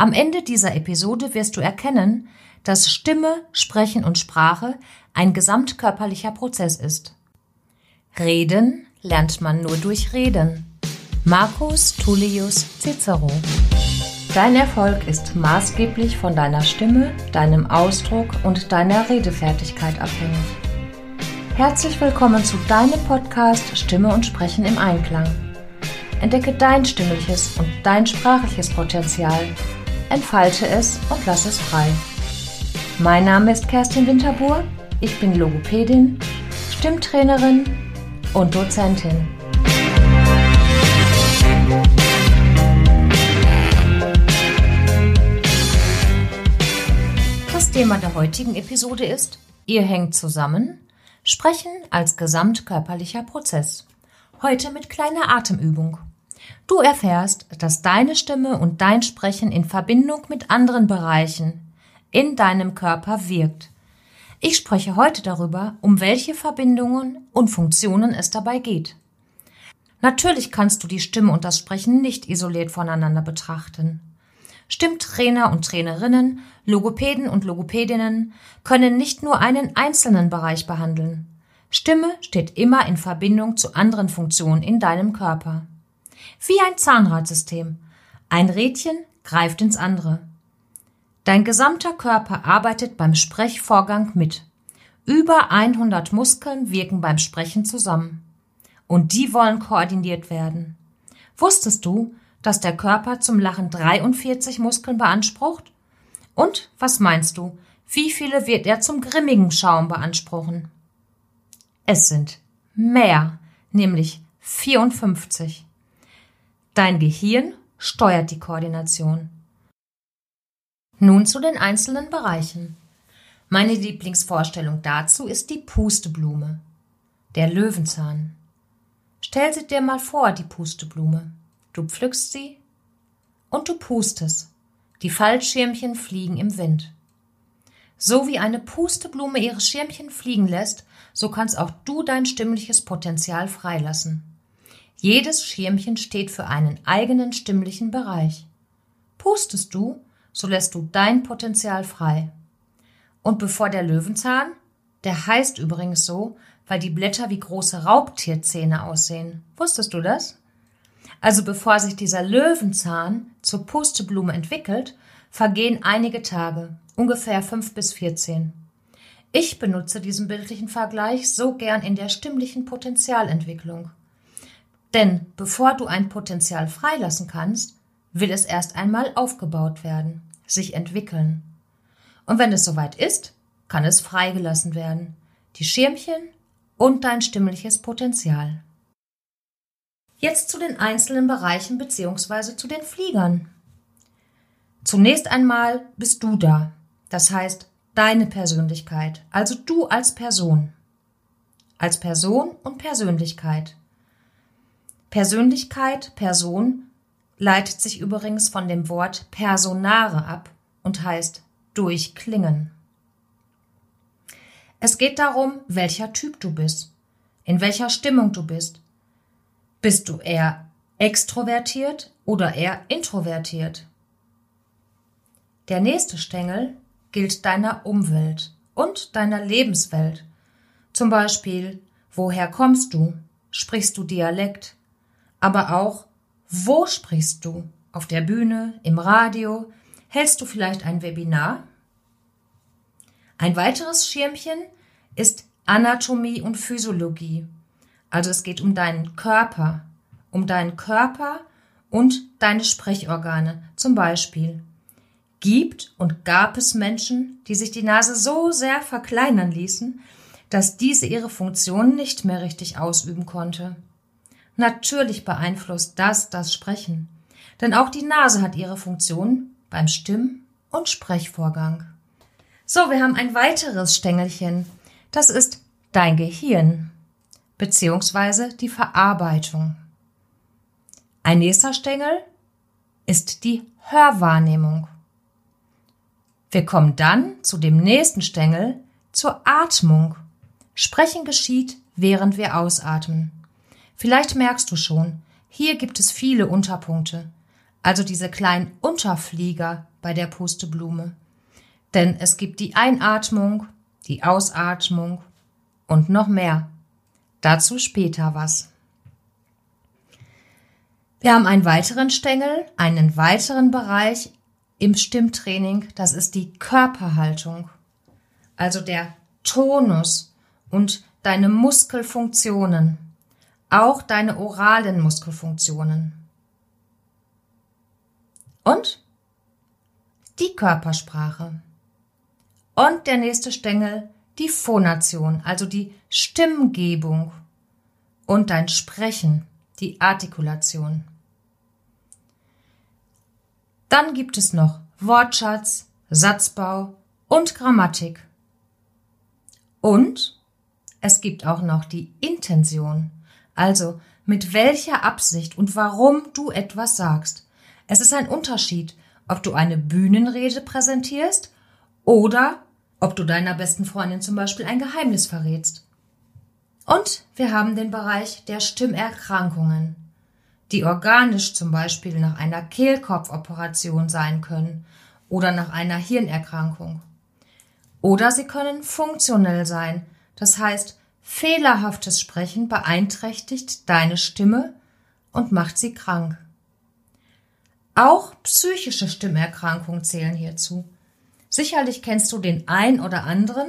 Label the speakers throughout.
Speaker 1: Am Ende dieser Episode wirst du erkennen, dass Stimme, Sprechen und Sprache ein gesamtkörperlicher Prozess ist. Reden lernt man nur durch Reden. Marcus Tullius Cicero. Dein Erfolg ist maßgeblich von deiner Stimme, deinem Ausdruck und deiner Redefertigkeit abhängig. Herzlich willkommen zu deinem Podcast Stimme und Sprechen im Einklang. Entdecke dein stimmliches und dein sprachliches Potenzial, entfalte es und lass es frei. Mein Name ist Kerstin Winterbuhr, ich bin Logopädin, Stimmtrainerin und Dozentin. Das Thema der heutigen Episode ist Ihr hängt zusammen, Sprechen als gesamtkörperlicher Prozess. Heute mit kleiner Atemübung. Du erfährst, dass deine Stimme und dein Sprechen in Verbindung mit anderen Bereichen in deinem Körper wirkt. Ich spreche heute darüber, um welche Verbindungen und Funktionen es dabei geht. Natürlich kannst du die Stimme und das Sprechen nicht isoliert voneinander betrachten. Stimmtrainer und Trainerinnen, Logopäden und Logopädinnen können nicht nur einen einzelnen Bereich behandeln. Stimme steht immer in Verbindung zu anderen Funktionen in deinem Körper. Wie ein Zahnradsystem. Ein Rädchen greift ins andere. Dein gesamter Körper arbeitet beim Sprechvorgang mit. Über 100 Muskeln wirken beim Sprechen zusammen. Und die wollen koordiniert werden. Wusstest du, dass der Körper zum Lachen 43 Muskeln beansprucht? Und was meinst du, wie viele wird er zum grimmigen Schaum beanspruchen? Es sind mehr, nämlich 54. Dein Gehirn steuert die Koordination. Nun zu den einzelnen Bereichen. Meine Lieblingsvorstellung dazu ist die Pusteblume, der Löwenzahn. Stell sie dir mal vor, die Pusteblume. Du pflückst sie und du pustest. Die Fallschirmchen fliegen im Wind. So wie eine Pusteblume ihre Schirmchen fliegen lässt, so kannst auch du dein stimmliches Potenzial freilassen. Jedes Schirmchen steht für einen eigenen stimmlichen Bereich. Pustest du, so lässt du dein Potenzial frei. Und bevor der Löwenzahn, der heißt übrigens so, weil die Blätter wie große Raubtierzähne aussehen. Wusstest du das? Also bevor sich dieser Löwenzahn zur Pusteblume entwickelt, vergehen einige Tage, ungefähr fünf bis vierzehn. Ich benutze diesen bildlichen Vergleich so gern in der stimmlichen Potenzialentwicklung. Denn bevor du ein Potenzial freilassen kannst, will es erst einmal aufgebaut werden, sich entwickeln. Und wenn es soweit ist, kann es freigelassen werden. Die Schirmchen und dein stimmliches Potenzial. Jetzt zu den einzelnen Bereichen bzw. zu den Fliegern. Zunächst einmal bist du da, das heißt deine Persönlichkeit, also du als Person. Als Person und Persönlichkeit. Persönlichkeit, Person leitet sich übrigens von dem Wort personare ab und heißt durchklingen. Es geht darum, welcher Typ du bist, in welcher Stimmung du bist. Bist du eher extrovertiert oder eher introvertiert? Der nächste Stängel gilt deiner Umwelt und deiner Lebenswelt. Zum Beispiel, woher kommst du? Sprichst du Dialekt? Aber auch, wo sprichst du? Auf der Bühne, im Radio? Hältst du vielleicht ein Webinar? Ein weiteres Schirmchen ist Anatomie und Physiologie. Also es geht um deinen Körper, um deinen Körper und deine Sprechorgane. Zum Beispiel gibt und gab es Menschen, die sich die Nase so sehr verkleinern ließen, dass diese ihre Funktion nicht mehr richtig ausüben konnte. Natürlich beeinflusst das das Sprechen, denn auch die Nase hat ihre Funktion beim Stimm- und Sprechvorgang. So, wir haben ein weiteres Stängelchen. Das ist dein Gehirn beziehungsweise die Verarbeitung. Ein nächster Stängel ist die Hörwahrnehmung. Wir kommen dann zu dem nächsten Stängel zur Atmung. Sprechen geschieht, während wir ausatmen. Vielleicht merkst du schon, hier gibt es viele Unterpunkte. also diese kleinen Unterflieger bei der Pusteblume. Denn es gibt die Einatmung, die Ausatmung und noch mehr. Dazu später was. Wir haben einen weiteren Stängel, einen weiteren Bereich im Stimmtraining, das ist die Körperhaltung, also der Tonus und deine Muskelfunktionen, auch deine oralen Muskelfunktionen. Und die Körpersprache. Und der nächste Stängel, die Phonation, also die Stimmgebung und dein Sprechen, die Artikulation. Dann gibt es noch Wortschatz, Satzbau und Grammatik. Und es gibt auch noch die Intention, also mit welcher Absicht und warum du etwas sagst. Es ist ein Unterschied, ob du eine Bühnenrede präsentierst oder ob du deiner besten Freundin zum Beispiel ein Geheimnis verrätst. Und wir haben den Bereich der Stimmerkrankungen, die organisch zum Beispiel nach einer Kehlkopfoperation sein können oder nach einer Hirnerkrankung. Oder sie können funktionell sein, das heißt, fehlerhaftes Sprechen beeinträchtigt deine Stimme und macht sie krank. Auch psychische Stimmerkrankungen zählen hierzu. Sicherlich kennst du den ein oder anderen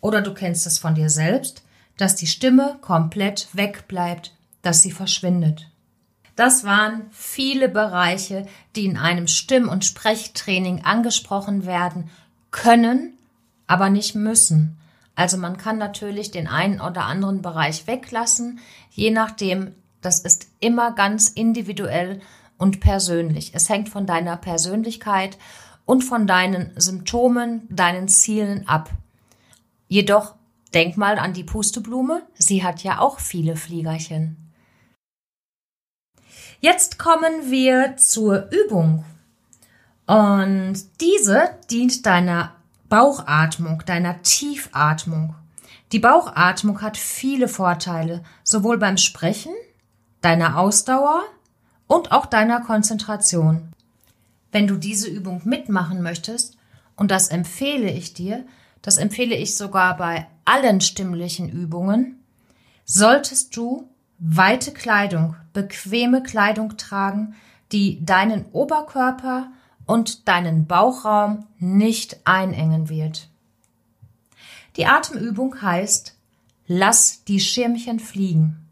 Speaker 1: oder du kennst es von dir selbst, dass die Stimme komplett wegbleibt, dass sie verschwindet. Das waren viele Bereiche, die in einem Stimm- und Sprechtraining angesprochen werden können, aber nicht müssen. Also man kann natürlich den einen oder anderen Bereich weglassen, je nachdem, das ist immer ganz individuell und persönlich. Es hängt von deiner Persönlichkeit und von deinen Symptomen, deinen Zielen ab. Jedoch denk mal an die Pusteblume, sie hat ja auch viele Fliegerchen. Jetzt kommen wir zur Übung. Und diese dient deiner Bauchatmung, deiner Tiefatmung. Die Bauchatmung hat viele Vorteile, sowohl beim Sprechen, deiner Ausdauer und auch deiner Konzentration. Wenn du diese Übung mitmachen möchtest, und das empfehle ich dir, das empfehle ich sogar bei allen stimmlichen Übungen, solltest du weite Kleidung, bequeme Kleidung tragen, die deinen Oberkörper und deinen Bauchraum nicht einengen wird. Die Atemübung heißt Lass die Schirmchen fliegen.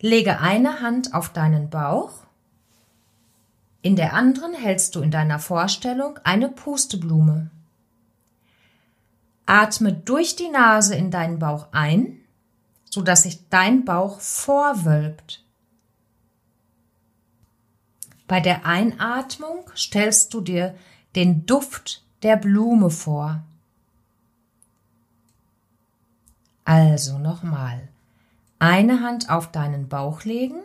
Speaker 1: Lege eine Hand auf deinen Bauch. In der anderen hältst du in deiner Vorstellung eine Pusteblume. Atme durch die Nase in deinen Bauch ein, sodass sich dein Bauch vorwölbt. Bei der Einatmung stellst du dir den Duft der Blume vor. Also nochmal. Eine Hand auf deinen Bauch legen,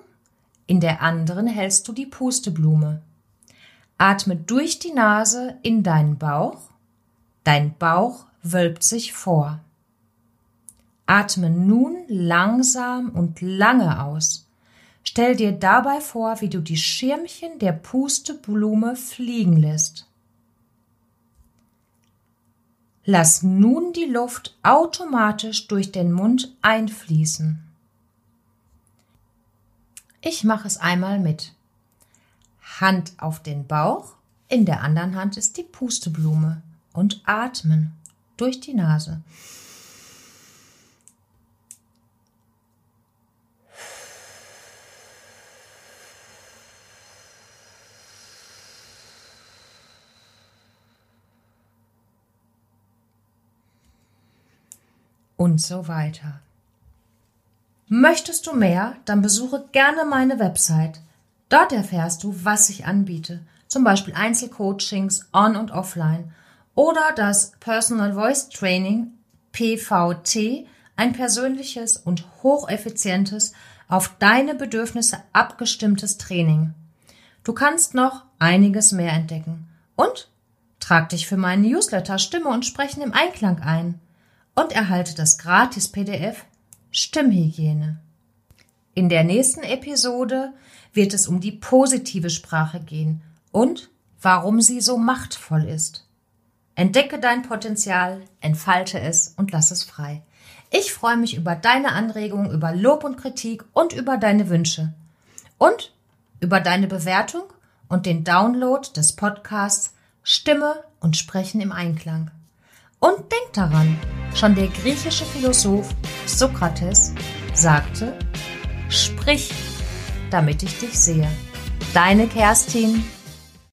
Speaker 1: in der anderen hältst du die Pusteblume. Atme durch die Nase in deinen Bauch, dein Bauch wölbt sich vor. Atme nun langsam und lange aus. Stell dir dabei vor, wie du die Schirmchen der Pusteblume fliegen lässt. Lass nun die Luft automatisch durch den Mund einfließen. Ich mache es einmal mit. Hand auf den Bauch, in der anderen Hand ist die Pusteblume und atmen durch die Nase. Und so weiter. Möchtest du mehr, dann besuche gerne meine Website. Dort erfährst du, was ich anbiete, zum Beispiel Einzelcoachings on und offline oder das Personal Voice Training PVT, ein persönliches und hocheffizientes, auf deine Bedürfnisse abgestimmtes Training. Du kannst noch einiges mehr entdecken. Und trag dich für meinen Newsletter Stimme und Sprechen im Einklang ein und erhalte das gratis PDF Stimmhygiene. In der nächsten Episode wird es um die positive Sprache gehen und warum sie so machtvoll ist. Entdecke dein Potenzial, entfalte es und lass es frei. Ich freue mich über deine Anregungen, über Lob und Kritik und über deine Wünsche. Und über deine Bewertung und den Download des Podcasts Stimme und Sprechen im Einklang. Und denk daran, schon der griechische Philosoph Sokrates sagte, sprich, damit ich dich sehe. Deine Kerstin